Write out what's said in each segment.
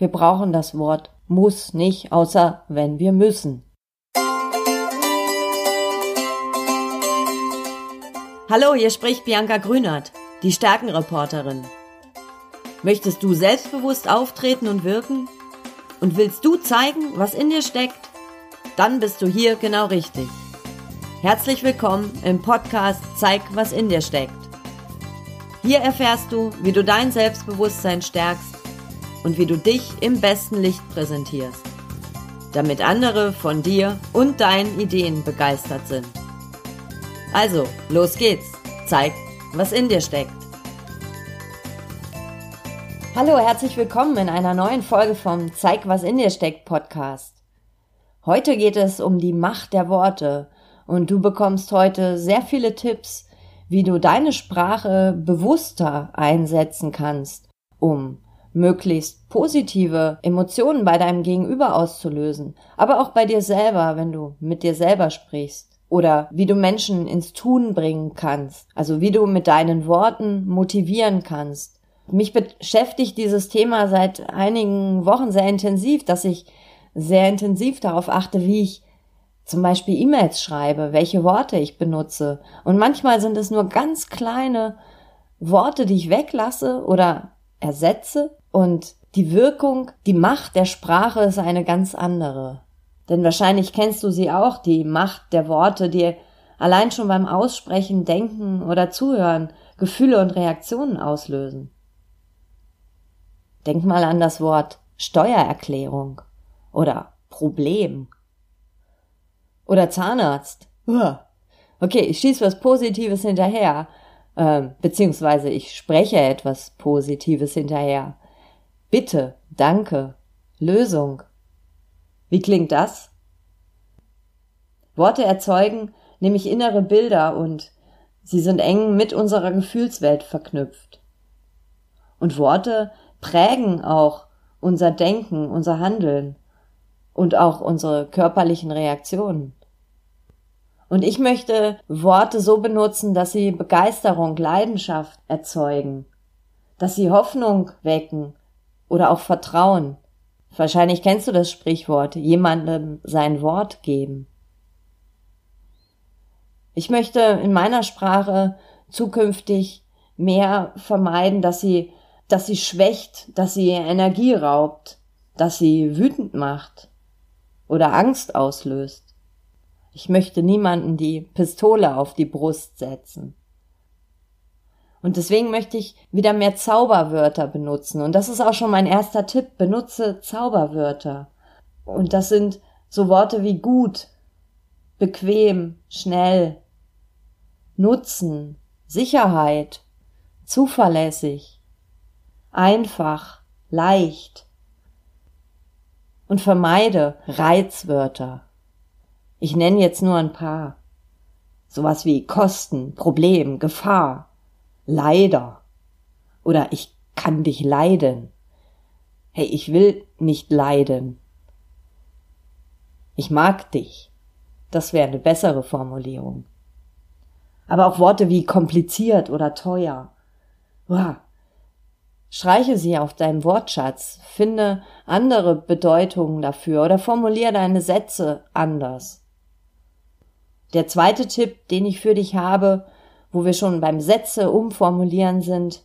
Wir brauchen das Wort muss nicht, außer wenn wir müssen. Hallo, hier spricht Bianca Grünert, die Stärkenreporterin. Möchtest du selbstbewusst auftreten und wirken? Und willst du zeigen, was in dir steckt? Dann bist du hier genau richtig. Herzlich willkommen im Podcast Zeig, was in dir steckt. Hier erfährst du, wie du dein Selbstbewusstsein stärkst und wie du dich im besten Licht präsentierst, damit andere von dir und deinen Ideen begeistert sind. Also, los geht's. Zeig, was in dir steckt. Hallo, herzlich willkommen in einer neuen Folge vom Zeig, was in dir steckt Podcast. Heute geht es um die Macht der Worte und du bekommst heute sehr viele Tipps, wie du deine Sprache bewusster einsetzen kannst, um möglichst positive Emotionen bei deinem Gegenüber auszulösen, aber auch bei dir selber, wenn du mit dir selber sprichst oder wie du Menschen ins Tun bringen kannst, also wie du mit deinen Worten motivieren kannst. Mich beschäftigt dieses Thema seit einigen Wochen sehr intensiv, dass ich sehr intensiv darauf achte, wie ich zum Beispiel E-Mails schreibe, welche Worte ich benutze. Und manchmal sind es nur ganz kleine Worte, die ich weglasse oder ersetze. Und die Wirkung, die Macht der Sprache ist eine ganz andere. Denn wahrscheinlich kennst du sie auch, die Macht der Worte, die allein schon beim Aussprechen, Denken oder Zuhören Gefühle und Reaktionen auslösen. Denk mal an das Wort Steuererklärung oder Problem oder Zahnarzt. Okay, ich schieße was Positives hinterher, äh, beziehungsweise ich spreche etwas Positives hinterher. Bitte, danke, Lösung, wie klingt das? Worte erzeugen nämlich innere Bilder und sie sind eng mit unserer Gefühlswelt verknüpft. Und Worte prägen auch unser Denken, unser Handeln und auch unsere körperlichen Reaktionen. Und ich möchte Worte so benutzen, dass sie Begeisterung, Leidenschaft erzeugen, dass sie Hoffnung wecken oder auch Vertrauen. Wahrscheinlich kennst du das Sprichwort, jemandem sein Wort geben. Ich möchte in meiner Sprache zukünftig mehr vermeiden, dass sie, dass sie schwächt, dass sie Energie raubt, dass sie wütend macht oder Angst auslöst. Ich möchte niemanden die Pistole auf die Brust setzen. Und deswegen möchte ich wieder mehr Zauberwörter benutzen. Und das ist auch schon mein erster Tipp. Benutze Zauberwörter. Und das sind so Worte wie gut, bequem, schnell, Nutzen, Sicherheit, zuverlässig, einfach, leicht. Und vermeide Reizwörter. Ich nenne jetzt nur ein paar. Sowas wie Kosten, Problem, Gefahr, leider oder ich kann dich leiden. Hey, ich will nicht leiden. Ich mag dich. Das wäre eine bessere Formulierung. Aber auch Worte wie kompliziert oder teuer. Wow. Streiche sie auf deinem Wortschatz, finde andere Bedeutungen dafür oder formuliere deine Sätze anders. Der zweite Tipp, den ich für dich habe, wo wir schon beim Sätze umformulieren sind,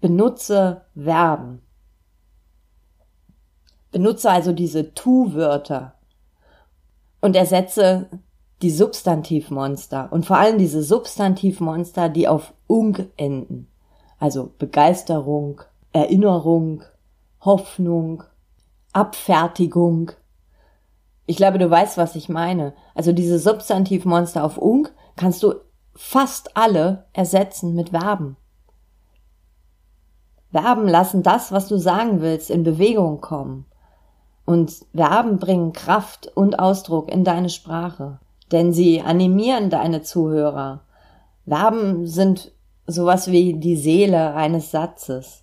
benutze Verben. Benutze also diese Tu-Wörter und ersetze die Substantivmonster und vor allem diese Substantivmonster, die auf ung enden. Also Begeisterung, Erinnerung, Hoffnung, Abfertigung. Ich glaube, du weißt, was ich meine. Also diese Substantivmonster auf ung kannst du fast alle ersetzen mit Verben. Verben lassen das, was du sagen willst, in Bewegung kommen. Und Verben bringen Kraft und Ausdruck in deine Sprache, denn sie animieren deine Zuhörer. Verben sind sowas wie die Seele eines Satzes.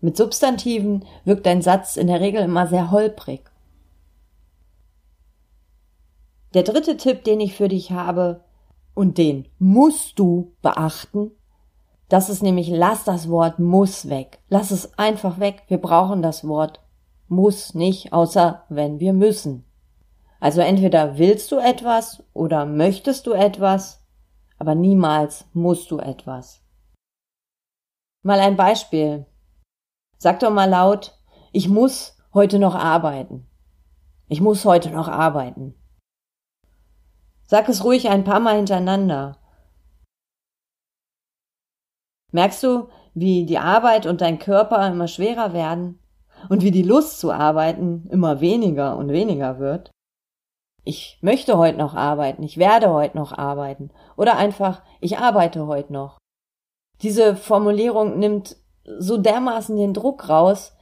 Mit Substantiven wirkt ein Satz in der Regel immer sehr holprig. Der dritte Tipp, den ich für dich habe, und den musst du beachten, Das ist nämlich, lass das Wort muss weg. Lass es einfach weg. Wir brauchen das Wort muss nicht, außer wenn wir müssen. Also entweder willst du etwas oder möchtest du etwas, aber niemals musst du etwas. Mal ein Beispiel. Sag doch mal laut, ich muss heute noch arbeiten. Ich muss heute noch arbeiten. Sag es ruhig ein paar Mal hintereinander. Merkst du, wie die Arbeit und dein Körper immer schwerer werden und wie die Lust zu arbeiten immer weniger und weniger wird? Ich möchte heute noch arbeiten, ich werde heute noch arbeiten oder einfach, ich arbeite heute noch. Diese Formulierung nimmt so dermaßen den Druck raus,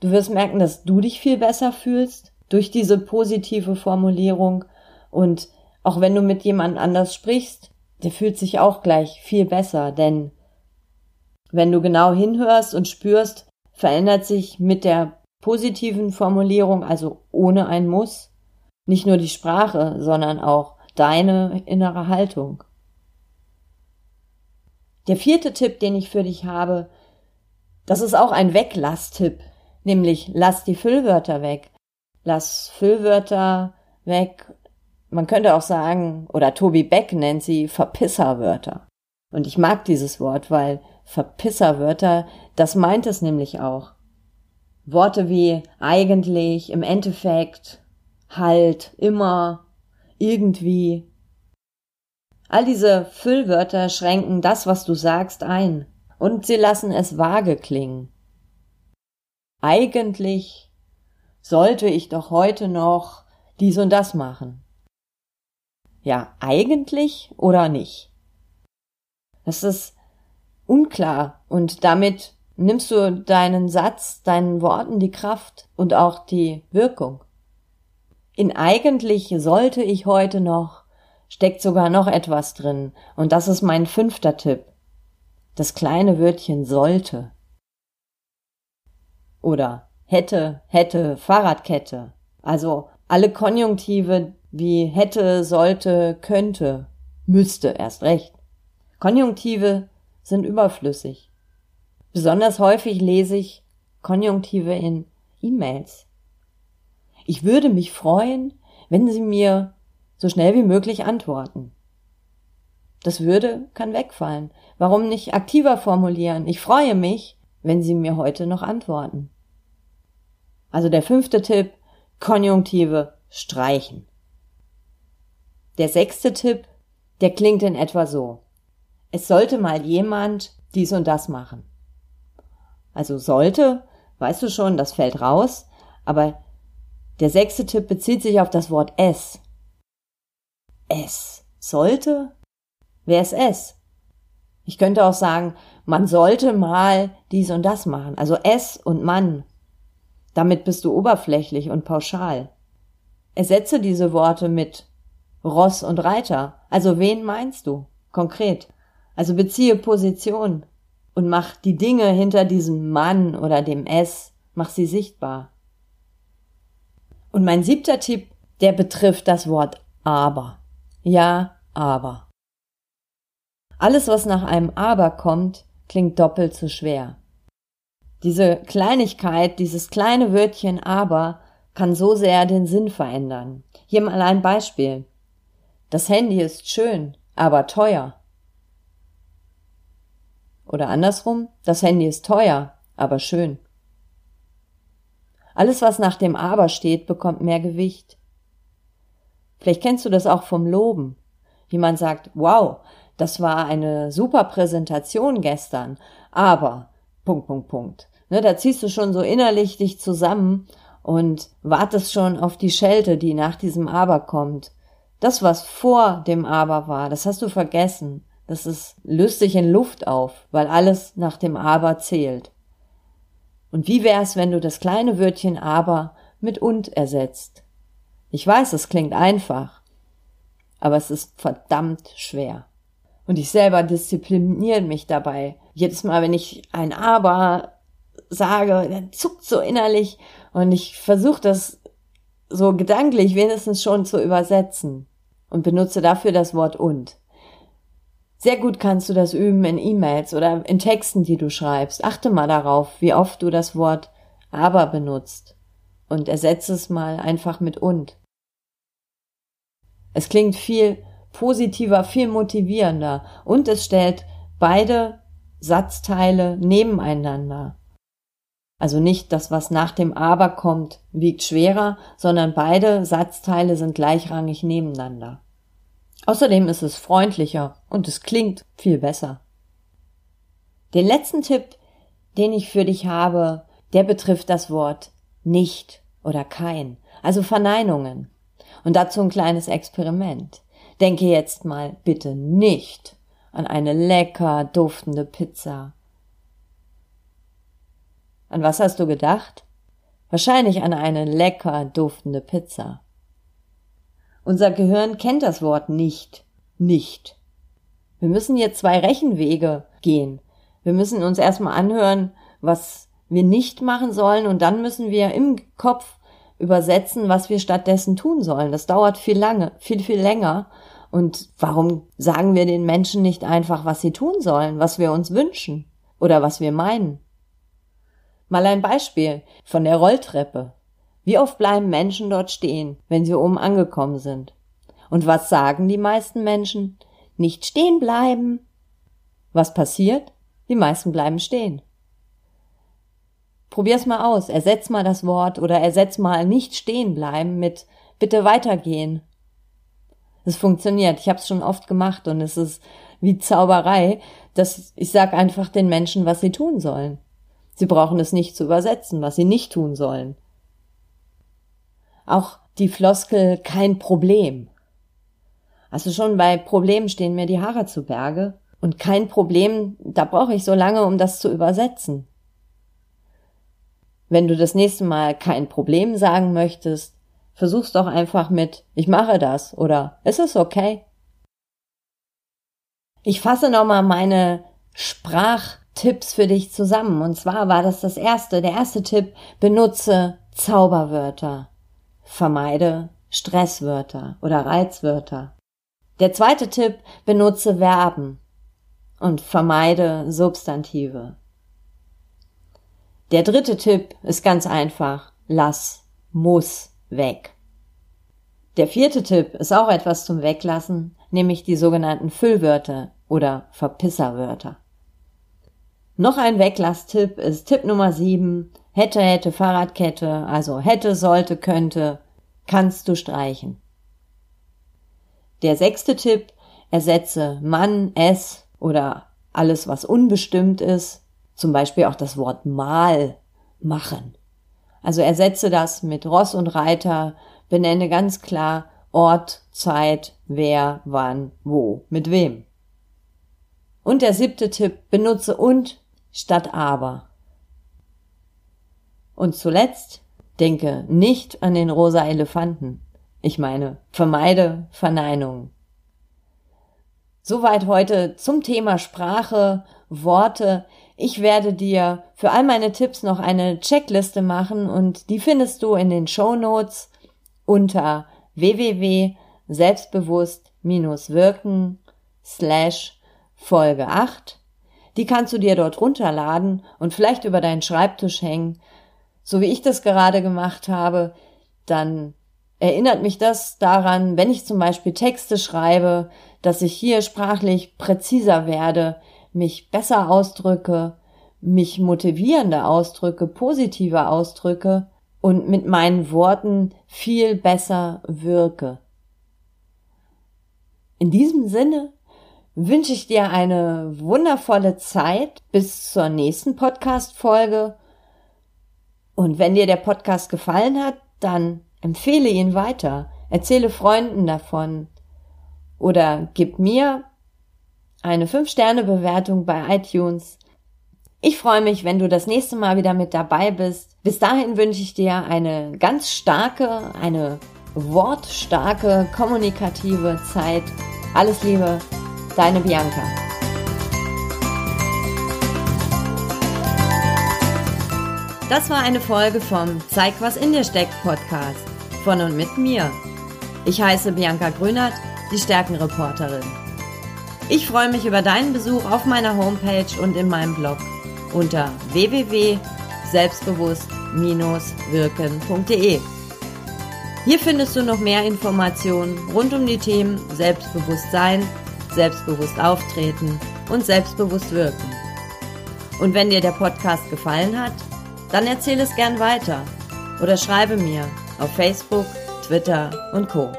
du wirst merken, dass du dich viel besser fühlst durch diese positive Formulierung und auch wenn du mit jemand anders sprichst, der fühlt sich auch gleich viel besser, denn wenn du genau hinhörst und spürst, verändert sich mit der positiven Formulierung, also ohne ein Muss, nicht nur die Sprache, sondern auch deine innere Haltung. Der vierte Tipp, den ich für dich habe, das ist auch ein Weglass-Tipp, nämlich lass die Füllwörter weg. Lass Füllwörter weg. Man könnte auch sagen, oder Tobi Beck nennt sie Verpisserwörter. Und ich mag dieses Wort, weil Verpisserwörter, das meint es nämlich auch. Worte wie eigentlich, im Endeffekt, halt, immer, irgendwie. All diese Füllwörter schränken das, was du sagst, ein. Und sie lassen es vage klingen. Eigentlich sollte ich doch heute noch dies und das machen. Ja, eigentlich oder nicht? Das ist unklar und damit nimmst du deinen Satz, deinen Worten die Kraft und auch die Wirkung. In eigentlich sollte ich heute noch steckt sogar noch etwas drin und das ist mein fünfter Tipp. Das kleine Wörtchen sollte. Oder hätte, hätte, Fahrradkette. Also alle Konjunktive wie hätte, sollte, könnte, müsste erst recht. Konjunktive sind überflüssig. Besonders häufig lese ich Konjunktive in E-Mails. Ich würde mich freuen, wenn Sie mir so schnell wie möglich antworten. Das würde kann wegfallen. Warum nicht aktiver formulieren? Ich freue mich, wenn Sie mir heute noch antworten. Also der fünfte Tipp, Konjunktive streichen. Der sechste Tipp, der klingt in etwa so es sollte mal jemand dies und das machen. Also sollte, weißt du schon, das fällt raus, aber der sechste Tipp bezieht sich auf das Wort es. Es sollte? Wer ist es? Ich könnte auch sagen, man sollte mal dies und das machen. Also es und man. Damit bist du oberflächlich und pauschal. Ersetze diese Worte mit Ross und Reiter. Also wen meinst du? Konkret. Also beziehe Position und mach die Dinge hinter diesem Mann oder dem S, mach sie sichtbar. Und mein siebter Tipp, der betrifft das Wort aber. Ja, aber. Alles, was nach einem aber kommt, klingt doppelt so schwer. Diese Kleinigkeit, dieses kleine Wörtchen aber kann so sehr den Sinn verändern. Hier mal ein Beispiel. Das Handy ist schön, aber teuer. Oder andersrum, das Handy ist teuer, aber schön. Alles, was nach dem Aber steht, bekommt mehr Gewicht. Vielleicht kennst du das auch vom Loben. Jemand sagt, wow, das war eine super Präsentation gestern, aber, Punkt, Punkt, Punkt. Ne, da ziehst du schon so innerlich dich zusammen und wartest schon auf die Schelte, die nach diesem Aber kommt. Das, was vor dem Aber war, das hast du vergessen. Das ist, löst sich in Luft auf, weil alles nach dem Aber zählt. Und wie wär's, wenn du das kleine Wörtchen aber mit und ersetzt? Ich weiß, es klingt einfach, aber es ist verdammt schwer. Und ich selber diszipliniere mich dabei. Jedes Mal, wenn ich ein aber sage, dann zuckt so innerlich und ich versuche das so gedanklich wenigstens schon zu übersetzen und benutze dafür das Wort und. Sehr gut kannst du das üben in E-Mails oder in Texten, die du schreibst. Achte mal darauf, wie oft du das Wort aber benutzt und ersetze es mal einfach mit und. Es klingt viel positiver, viel motivierender und es stellt beide Satzteile nebeneinander. Also nicht das, was nach dem aber kommt, wiegt schwerer, sondern beide Satzteile sind gleichrangig nebeneinander. Außerdem ist es freundlicher und es klingt viel besser. Den letzten Tipp, den ich für dich habe, der betrifft das Wort nicht oder kein, also Verneinungen. Und dazu ein kleines Experiment. Denke jetzt mal bitte nicht an eine lecker duftende Pizza. An was hast du gedacht? Wahrscheinlich an eine lecker duftende Pizza. Unser Gehirn kennt das Wort nicht. Nicht. Wir müssen jetzt zwei Rechenwege gehen. Wir müssen uns erstmal anhören, was wir nicht machen sollen und dann müssen wir im Kopf übersetzen, was wir stattdessen tun sollen. Das dauert viel lange, viel, viel länger. Und warum sagen wir den Menschen nicht einfach, was sie tun sollen, was wir uns wünschen oder was wir meinen? Mal ein Beispiel von der Rolltreppe. Wie oft bleiben Menschen dort stehen, wenn sie oben angekommen sind? Und was sagen die meisten Menschen? Nicht stehen bleiben. Was passiert? Die meisten bleiben stehen. Probier's mal aus. Ersetz mal das Wort oder ersetz mal nicht stehen bleiben mit bitte weitergehen. Es funktioniert. Ich habe es schon oft gemacht und es ist wie Zauberei, dass ich sag einfach den Menschen, was sie tun sollen. Sie brauchen es nicht zu übersetzen, was sie nicht tun sollen. Auch die Floskel kein Problem. Also schon bei Problemen stehen mir die Haare zu Berge. Und kein Problem, da brauche ich so lange, um das zu übersetzen. Wenn du das nächste Mal kein Problem sagen möchtest, versuch's doch einfach mit ich mache das oder ist es okay? Ich fasse nochmal meine Sprachtipps für dich zusammen. Und zwar war das das erste. Der erste Tipp, benutze Zauberwörter. Vermeide Stresswörter oder Reizwörter. Der zweite Tipp, benutze Verben und vermeide Substantive. Der dritte Tipp ist ganz einfach, lass muss weg. Der vierte Tipp ist auch etwas zum Weglassen, nämlich die sogenannten Füllwörter oder Verpisserwörter. Noch ein Weglasstipp ist Tipp Nummer sieben, hätte, hätte, Fahrradkette, also hätte, sollte, könnte, kannst du streichen. Der sechste Tipp, ersetze Mann, es oder alles, was unbestimmt ist, zum Beispiel auch das Wort mal machen. Also ersetze das mit Ross und Reiter, benenne ganz klar Ort, Zeit, wer, wann, wo, mit wem. Und der siebte Tipp, benutze und statt aber. Und zuletzt, Denke nicht an den rosa Elefanten. Ich meine, vermeide Verneinungen. Soweit heute zum Thema Sprache, Worte. Ich werde dir für all meine Tipps noch eine Checkliste machen und die findest du in den Show Notes unter www.selbstbewusst-wirken slash Folge 8. Die kannst du dir dort runterladen und vielleicht über deinen Schreibtisch hängen so wie ich das gerade gemacht habe, dann erinnert mich das daran, wenn ich zum Beispiel Texte schreibe, dass ich hier sprachlich präziser werde, mich besser ausdrücke, mich motivierender ausdrücke, positiver ausdrücke und mit meinen Worten viel besser wirke. In diesem Sinne wünsche ich dir eine wundervolle Zeit bis zur nächsten Podcast-Folge und wenn dir der Podcast gefallen hat, dann empfehle ihn weiter, erzähle Freunden davon oder gib mir eine 5-Sterne-Bewertung bei iTunes. Ich freue mich, wenn du das nächste Mal wieder mit dabei bist. Bis dahin wünsche ich dir eine ganz starke, eine wortstarke, kommunikative Zeit. Alles Liebe, deine Bianca. Das war eine Folge vom Zeig, was in dir steckt Podcast von und mit mir. Ich heiße Bianca Grünert, die Stärkenreporterin. Ich freue mich über deinen Besuch auf meiner Homepage und in meinem Blog unter www.selbstbewusst-wirken.de. Hier findest du noch mehr Informationen rund um die Themen Selbstbewusstsein, selbstbewusst auftreten und selbstbewusst wirken. Und wenn dir der Podcast gefallen hat, dann erzähle es gern weiter oder schreibe mir auf Facebook, Twitter und Co.